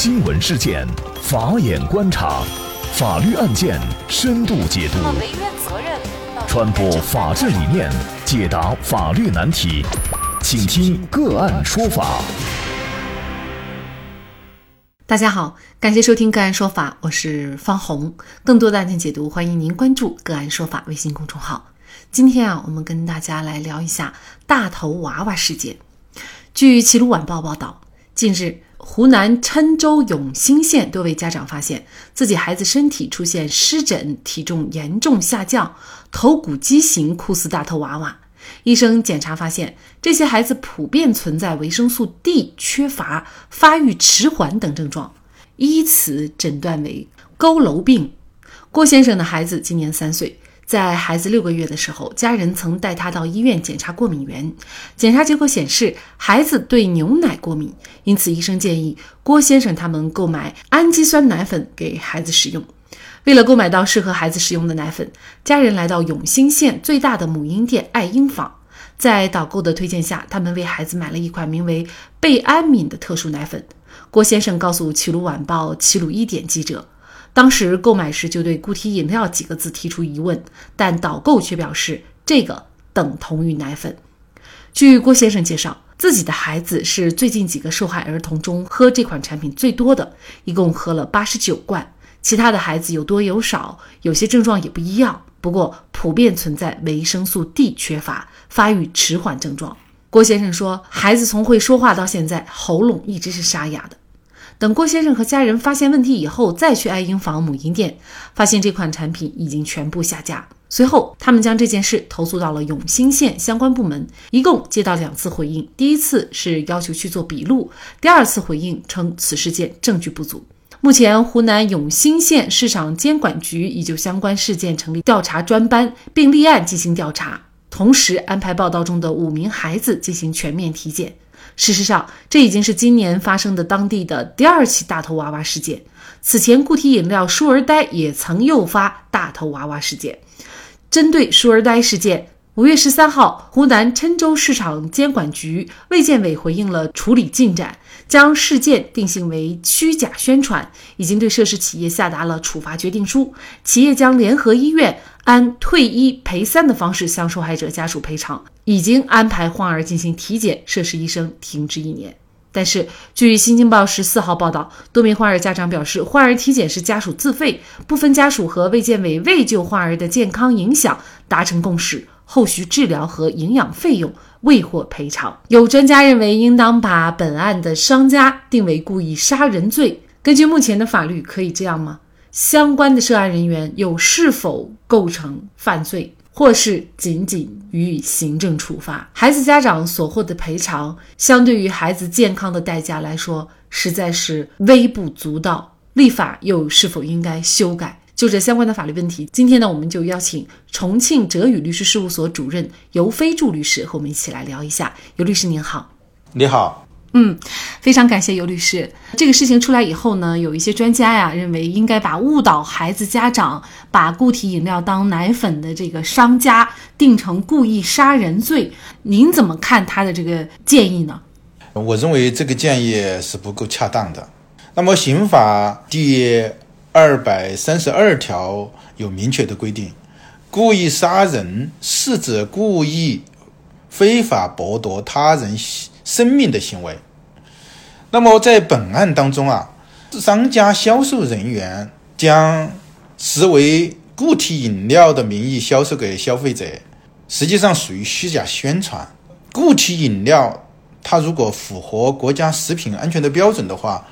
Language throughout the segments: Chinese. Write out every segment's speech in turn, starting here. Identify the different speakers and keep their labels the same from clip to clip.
Speaker 1: 新闻事件，法眼观察，法律案件深度解读，传播法治理念，解答法律难题，请听个案说法。
Speaker 2: 大家好，感谢收听个案说法，我是方红。更多的案件解读，欢迎您关注个案说法微信公众号。今天啊，我们跟大家来聊一下大头娃娃事件。据《齐鲁晚报》报道，近日。湖南郴州永兴县多位家长发现自己孩子身体出现湿疹，体重严重下降，头骨畸形，酷似大头娃娃。医生检查发现，这些孩子普遍存在维生素 D 缺乏、发育迟缓等症状，依此诊断为佝偻病。郭先生的孩子今年三岁。在孩子六个月的时候，家人曾带他到医院检查过敏源，检查结果显示孩子对牛奶过敏，因此医生建议郭先生他们购买氨基酸奶粉给孩子使用。为了购买到适合孩子使用的奶粉，家人来到永兴县最大的母婴店爱婴坊，在导购的推荐下，他们为孩子买了一款名为贝安敏的特殊奶粉。郭先生告诉《齐鲁晚报》齐鲁一点记者。当时购买时就对“固体饮料”几个字提出疑问，但导购却表示这个等同于奶粉。据郭先生介绍，自己的孩子是最近几个受害儿童中喝这款产品最多的，一共喝了八十九罐。其他的孩子有多有少，有些症状也不一样，不过普遍存在维生素 D 缺乏、发育迟缓症状。郭先生说，孩子从会说话到现在，喉咙一直是沙哑的。等郭先生和家人发现问题以后，再去爱婴坊母婴店，发现这款产品已经全部下架。随后，他们将这件事投诉到了永兴县相关部门，一共接到两次回应。第一次是要求去做笔录，第二次回应称此事件证据不足。目前，湖南永兴县市场监管局已就相关事件成立调查专班，并立案进行调查，同时安排报道中的五名孩子进行全面体检。事实上，这已经是今年发生的当地的第二起大头娃娃事件。此前，固体饮料舒儿呆也曾诱发大头娃娃事件。针对舒儿呆事件，五月十三号，湖南郴州市场监管局卫健委回应了处理进展，将事件定性为虚假宣传，已经对涉事企业下达了处罚决定书。企业将联合医院按退一赔三的方式向受害者家属赔偿。已经安排患儿进行体检，涉事医生停职一年。但是，据《新京报》十四号报道，多名患儿家长表示，患儿体检是家属自费，部分家属和卫健委未就患儿的健康影响达成共识，后续治疗和营养费用未获赔偿。有专家认为，应当把本案的商家定为故意杀人罪。根据目前的法律，可以这样吗？相关的涉案人员又是否构成犯罪？或是仅仅予以行政处罚，孩子家长所获的赔偿，相对于孩子健康的代价来说，实在是微不足道。立法又是否应该修改？就这相关的法律问题，今天呢，我们就邀请重庆哲宇律师事务所主任尤飞柱律师和我们一起来聊一下。尤律师您好，
Speaker 3: 你好。
Speaker 2: 嗯，非常感谢尤律师。这个事情出来以后呢，有一些专家呀认为应该把误导孩子家长、把固体饮料当奶粉的这个商家定成故意杀人罪。您怎么看他的这个建议呢？
Speaker 3: 我认为这个建议是不够恰当的。那么刑法第二百三十二条有明确的规定，故意杀人是指故意非法剥夺他人。生命的行为。那么在本案当中啊，商家销售人员将实为固体饮料的名义销售给消费者，实际上属于虚假宣传。固体饮料它如果符合国家食品安全的标准的话，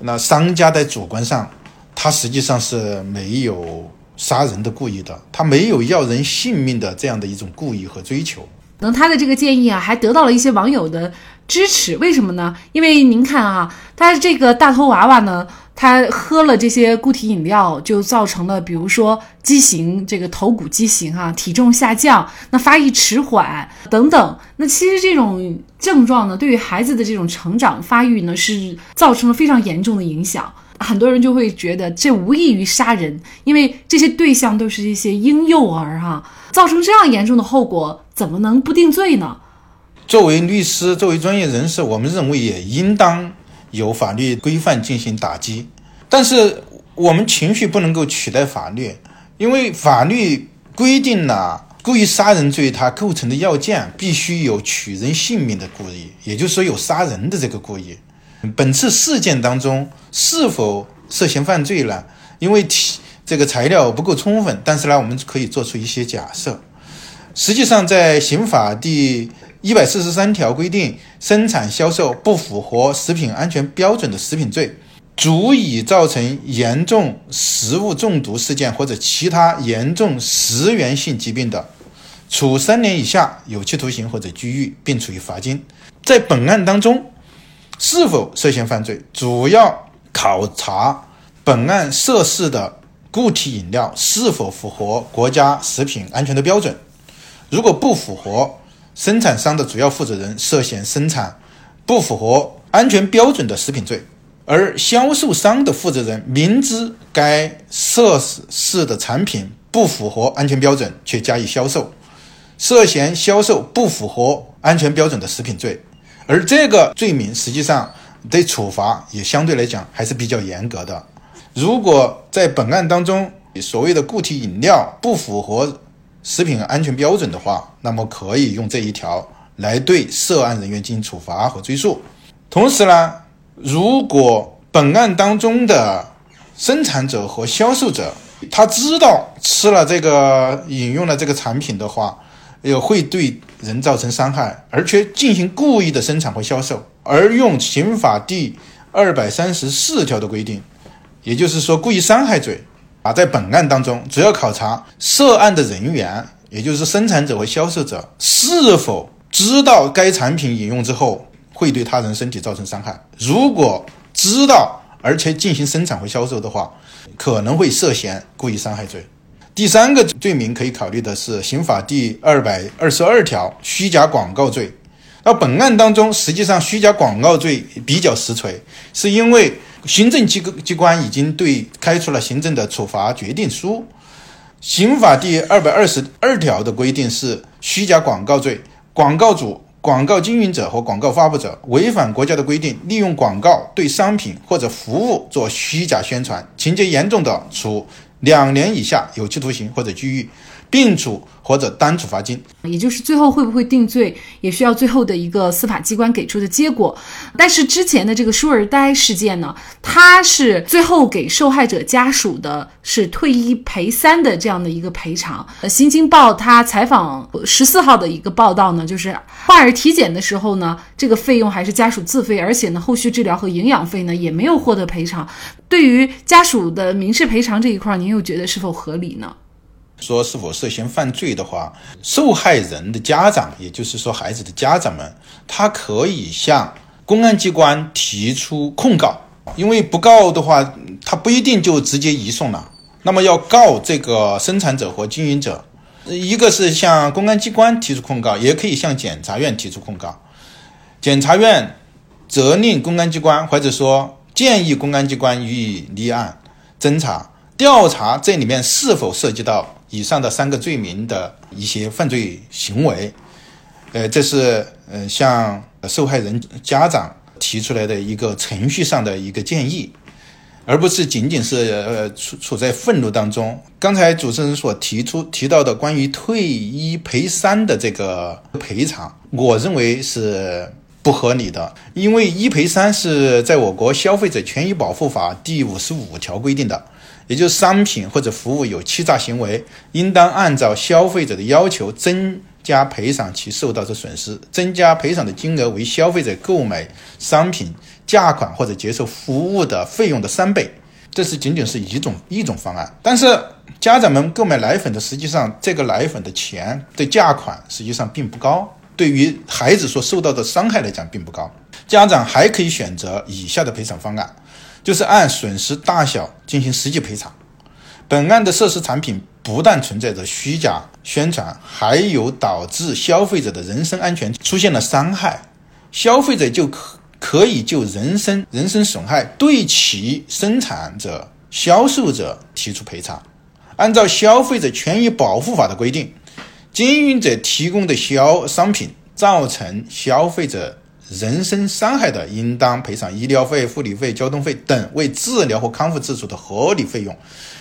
Speaker 3: 那商家在主观上，他实际上是没有杀人的故意的，他没有要人性命的这样的一种故意和追求。
Speaker 2: 那他的这个建议啊，还得到了一些网友的。支持为什么呢？因为您看啊，他这个大头娃娃呢，他喝了这些固体饮料，就造成了比如说畸形，这个头骨畸形啊，体重下降，那发育迟缓等等。那其实这种症状呢，对于孩子的这种成长发育呢，是造成了非常严重的影响。很多人就会觉得这无异于杀人，因为这些对象都是一些婴幼儿哈，造成这样严重的后果，怎么能不定罪呢？
Speaker 3: 作为律师，作为专业人士，我们认为也应当有法律规范进行打击。但是我们情绪不能够取代法律，因为法律规定了故意杀人罪它构成的要件必须有取人性命的故意，也就是说有杀人的这个故意。本次事件当中是否涉嫌犯罪呢？因为提这个材料不够充分，但是呢，我们可以做出一些假设。实际上，在刑法第一百四十三条规定，生产销售不符合食品安全标准的食品罪，足以造成严重食物中毒事件或者其他严重食源性疾病的，处三年以下有期徒刑或者拘役，并处以罚金。在本案当中，是否涉嫌犯罪，主要考察本案涉事的固体饮料是否符合国家食品安全的标准。如果不符合，生产商的主要负责人涉嫌生产不符合安全标准的食品罪，而销售商的负责人明知该涉事的产品不符合安全标准却加以销售，涉嫌销售不符合安全标准的食品罪。而这个罪名实际上对处罚也相对来讲还是比较严格的。如果在本案当中，所谓的固体饮料不符合。食品安全标准的话，那么可以用这一条来对涉案人员进行处罚和追诉。同时呢，如果本案当中的生产者和销售者他知道吃了这个饮用了这个产品的话，也会对人造成伤害，而且进行故意的生产和销售，而用刑法第二百三十四条的规定，也就是说故意伤害罪。啊，在本案当中，主要考察涉案的人员，也就是生产者和销售者是否知道该产品饮用之后会对他人身体造成伤害。如果知道而且进行生产和销售的话，可能会涉嫌故意伤害罪。第三个罪名可以考虑的是刑法第二百二十二条虚假广告罪。那本案当中，实际上虚假广告罪比较实锤，是因为。行政机构机关已经对开出了行政的处罚决定书。刑法第二百二十二条的规定是虚假广告罪，广告主、广告经营者和广告发布者违反国家的规定，利用广告对商品或者服务做虚假宣传，情节严重的，处两年以下有期徒刑或者拘役。并处或者单处罚金，
Speaker 2: 也就是最后会不会定罪，也需要最后的一个司法机关给出的结果。但是之前的这个舒尔呆事件呢，它是最后给受害者家属的是退一赔三的这样的一个赔偿。呃，《新京报》它采访十四号的一个报道呢，就是患儿体检的时候呢，这个费用还是家属自费，而且呢，后续治疗和营养费呢也没有获得赔偿。对于家属的民事赔偿这一块，您又觉得是否合理呢？
Speaker 3: 说是否涉嫌犯罪的话，受害人的家长，也就是说孩子的家长们，他可以向公安机关提出控告，因为不告的话，他不一定就直接移送了。那么要告这个生产者和经营者，一个是向公安机关提出控告，也可以向检察院提出控告。检察院责令公安机关，或者说建议公安机关予以立案侦查调查，这里面是否涉及到。以上的三个罪名的一些犯罪行为，呃，这是呃向受害人家长提出来的一个程序上的一个建议，而不是仅仅是呃处处在愤怒当中。刚才主持人所提出提到的关于退一赔三的这个赔偿，我认为是不合理的，因为一赔三是在我国消费者权益保护法第五十五条规定的。也就是商品或者服务有欺诈行为，应当按照消费者的要求增加赔偿其受到之损失，增加赔偿的金额为消费者购买商品价款或者接受服务的费用的三倍。这是仅仅是一种一种方案。但是家长们购买奶粉的，实际上这个奶粉的钱的价款实际上并不高，对于孩子所受到的伤害来讲并不高。家长还可以选择以下的赔偿方案。就是按损失大小进行实际赔偿。本案的涉事产品不但存在着虚假宣传，还有导致消费者的人身安全出现了伤害，消费者就可可以就人身人身损害对其生产者、销售者提出赔偿。按照消费者权益保护法的规定，经营者提供的销商品造成消费者人身伤害的，应当赔偿医疗费、护理费、交通费等为治疗或康复支出的合理费用，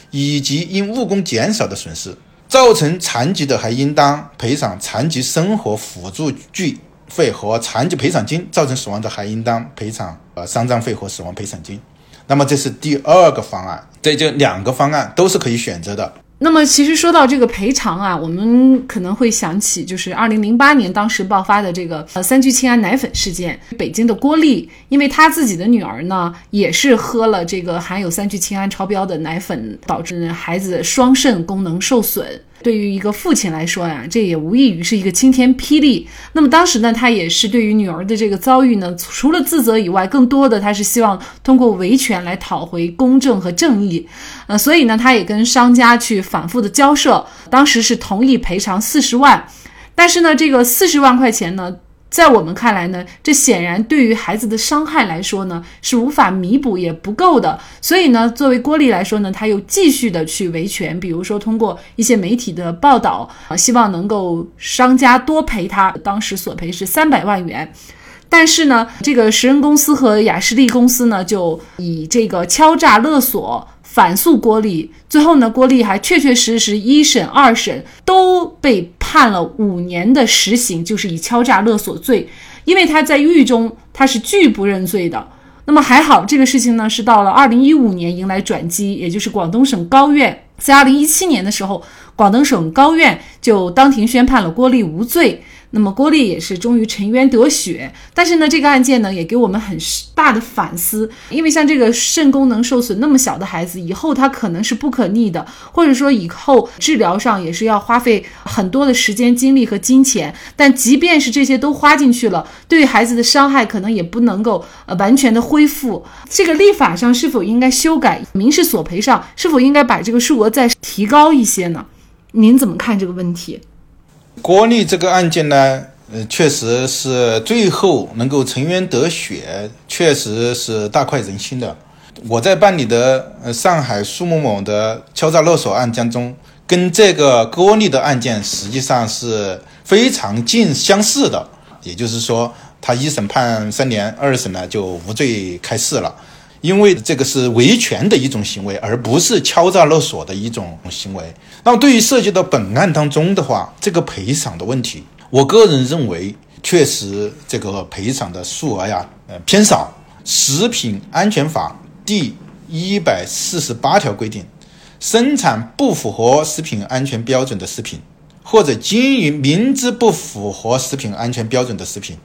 Speaker 3: 以及因误工减少的损失。造成残疾的，还应当赔偿残疾生活辅助具费和残疾赔偿金；造成死亡的，还应当赔偿呃丧葬费和死亡赔偿金。那么这是第二个方案，这就两个方案都是可以选择的。
Speaker 2: 那么，其实说到这个赔偿啊，我们可能会想起，就是二零零八年当时爆发的这个呃三聚氰胺奶粉事件。北京的郭丽，因为她自己的女儿呢，也是喝了这个含有三聚氰胺超标的奶粉，导致孩子双肾功能受损。对于一个父亲来说呀，这也无异于是一个晴天霹雳。那么当时呢，他也是对于女儿的这个遭遇呢，除了自责以外，更多的他是希望通过维权来讨回公正和正义。呃，所以呢，他也跟商家去反复的交涉，当时是同意赔偿四十万，但是呢，这个四十万块钱呢。在我们看来呢，这显然对于孩子的伤害来说呢，是无法弥补也不够的。所以呢，作为郭丽来说呢，他又继续的去维权，比如说通过一些媒体的报道啊，希望能够商家多赔他。当时索赔是三百万元，但是呢，这个石人公司和雅士利公司呢，就以这个敲诈勒索。反诉郭丽，最后呢，郭丽还确确实实一审、二审都被判了五年的实刑，就是以敲诈勒索罪。因为他在狱中他是拒不认罪的。那么还好，这个事情呢是到了二零一五年迎来转机，也就是广东省高院在二零一七年的时候，广东省高院就当庭宣判了郭丽无罪。那么郭丽也是终于沉冤得雪，但是呢，这个案件呢也给我们很大的反思，因为像这个肾功能受损那么小的孩子，以后他可能是不可逆的，或者说以后治疗上也是要花费很多的时间、精力和金钱。但即便是这些都花进去了，对孩子的伤害可能也不能够呃完全的恢复。这个立法上是否应该修改？民事索赔上是否应该把这个数额再提高一些呢？您怎么看这个问题？
Speaker 3: 郭丽这个案件呢，呃，确实是最后能够沉冤得雪，确实是大快人心的。我在办理的呃上海苏某某的敲诈勒索案件中，跟这个郭丽的案件实际上是非常近相似的。也就是说，他一审判三年，二审呢就无罪开释了。因为这个是维权的一种行为，而不是敲诈勒索的一种行为。那么，对于涉及到本案当中的话，这个赔偿的问题，我个人认为，确实这个赔偿的数额呀，呃，偏少。食品安全法第一百四十八条规定，生产不符合食品安全标准的食品，或者经营明知不符合食品安全标准的食品，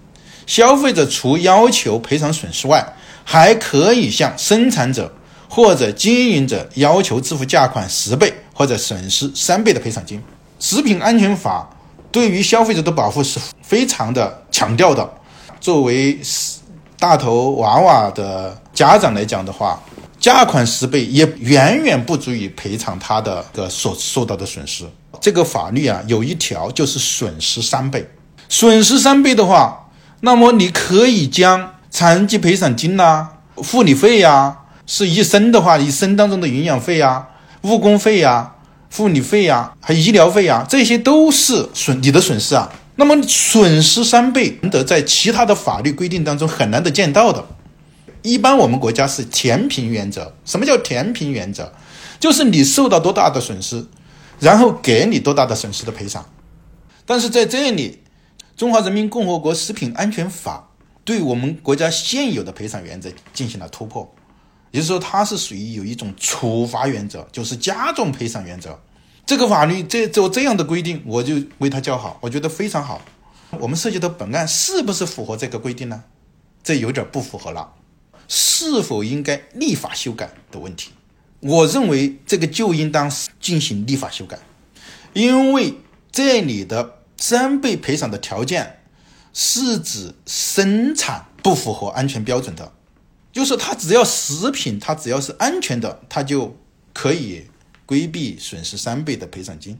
Speaker 3: 消费者除要求赔偿损失外，还可以向生产者或者经营者要求支付价款十倍或者损失三倍的赔偿金。食品安全法对于消费者的保护是非常的强调的。作为大头娃娃的家长来讲的话，价款十倍也远远不足以赔偿他的个所受到的损失。这个法律啊，有一条就是损失三倍。损失三倍的话，那么你可以将残疾赔偿金呐，护理费呀，是一生的话，一生当中的营养费呀、误工费呀、护理费呀，还医疗费呀，这些都是损你的损失啊。那么损失三倍，难得在其他的法律规定当中很难得见到的。一般我们国家是填平原则。什么叫填平原则？就是你受到多大的损失，然后给你多大的损失的赔偿。但是在这里，《中华人民共和国食品安全法》。对我们国家现有的赔偿原则进行了突破，也就是说，它是属于有一种处罚原则，就是加重赔偿原则。这个法律这做这样的规定，我就为它叫好，我觉得非常好。我们涉及的本案是不是符合这个规定呢？这有点不符合了，是否应该立法修改的问题？我认为这个就应当进行立法修改，因为这里的三倍赔偿的条件。是指生产不符合安全标准的，就是它只要食品它只要是安全的，它就可以规避损失三倍的赔偿金。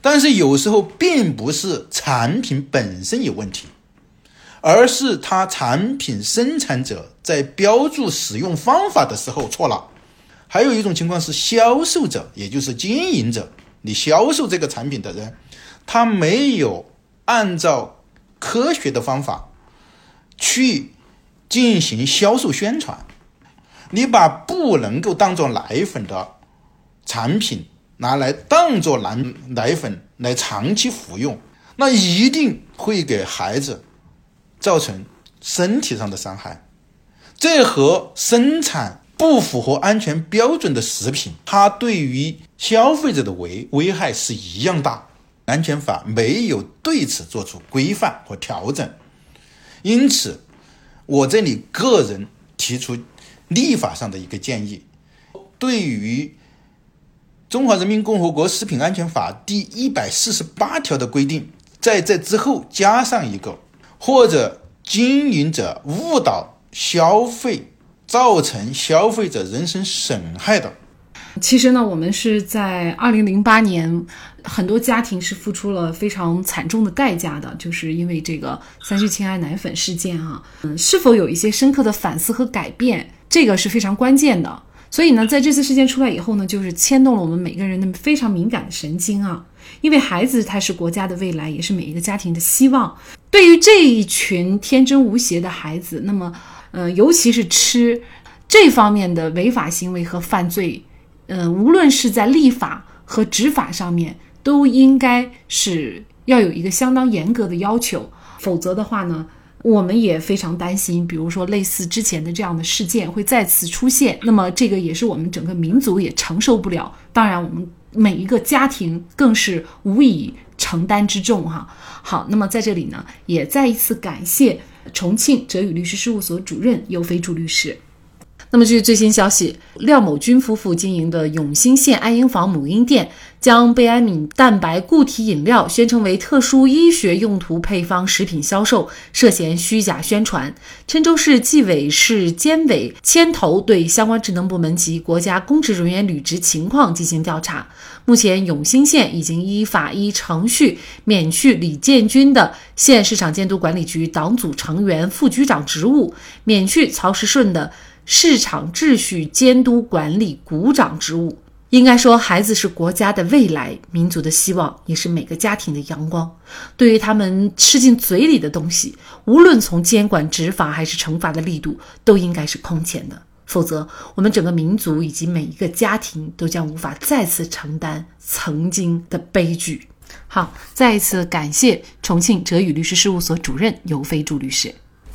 Speaker 3: 但是有时候并不是产品本身有问题，而是它产品生产者在标注使用方法的时候错了。还有一种情况是销售者，也就是经营者，你销售这个产品的人，他没有按照。科学的方法去进行销售宣传。你把不能够当做奶粉的产品拿来当做奶奶粉来长期服用，那一定会给孩子造成身体上的伤害。这和生产不符合安全标准的食品，它对于消费者的危危害是一样大。安全法没有对此做出规范和调整，因此，我这里个人提出。立法上的一个建议，对于《中华人民共和国食品安全法》第一百四十八条的规定，在这之后加上一个，或者经营者误导消费，造成消费者人身损害的。
Speaker 2: 其实呢，我们是在二零零八年，很多家庭是付出了非常惨重的代价的，就是因为这个三聚氰胺奶粉事件啊，嗯，是否有一些深刻的反思和改变？这个是非常关键的，所以呢，在这次事件出来以后呢，就是牵动了我们每个人的非常敏感的神经啊。因为孩子他是国家的未来，也是每一个家庭的希望。对于这一群天真无邪的孩子，那么，呃，尤其是吃这方面的违法行为和犯罪，呃，无论是在立法和执法上面，都应该是要有一个相当严格的要求，否则的话呢。我们也非常担心，比如说类似之前的这样的事件会再次出现，那么这个也是我们整个民族也承受不了。当然，我们每一个家庭更是无以承担之重哈。好，那么在这里呢，也再一次感谢重庆哲宇律师事务所主任尤飞柱律师。那么，据最新消息，廖某军夫妇经营的永兴县爱婴坊母婴店将贝安敏蛋白固体饮料宣称为特殊医学用途配方食品销售，涉嫌虚假宣传。郴州市纪委市监委牵头对相关职能部门及国家公职人员履职情况进行调查。目前，永兴县已经依法依程序免去李建军的县市场监督管理局党组成员、副局长职务，免去曹时顺的。市场秩序监督管理股长职务，应该说，孩子是国家的未来，民族的希望，也是每个家庭的阳光。对于他们吃进嘴里的东西，无论从监管执法还是惩罚的力度，都应该是空前的。否则，我们整个民族以及每一个家庭都将无法再次承担曾经的悲剧。好，再一次感谢重庆哲宇律师事务所主任尤飞柱律师。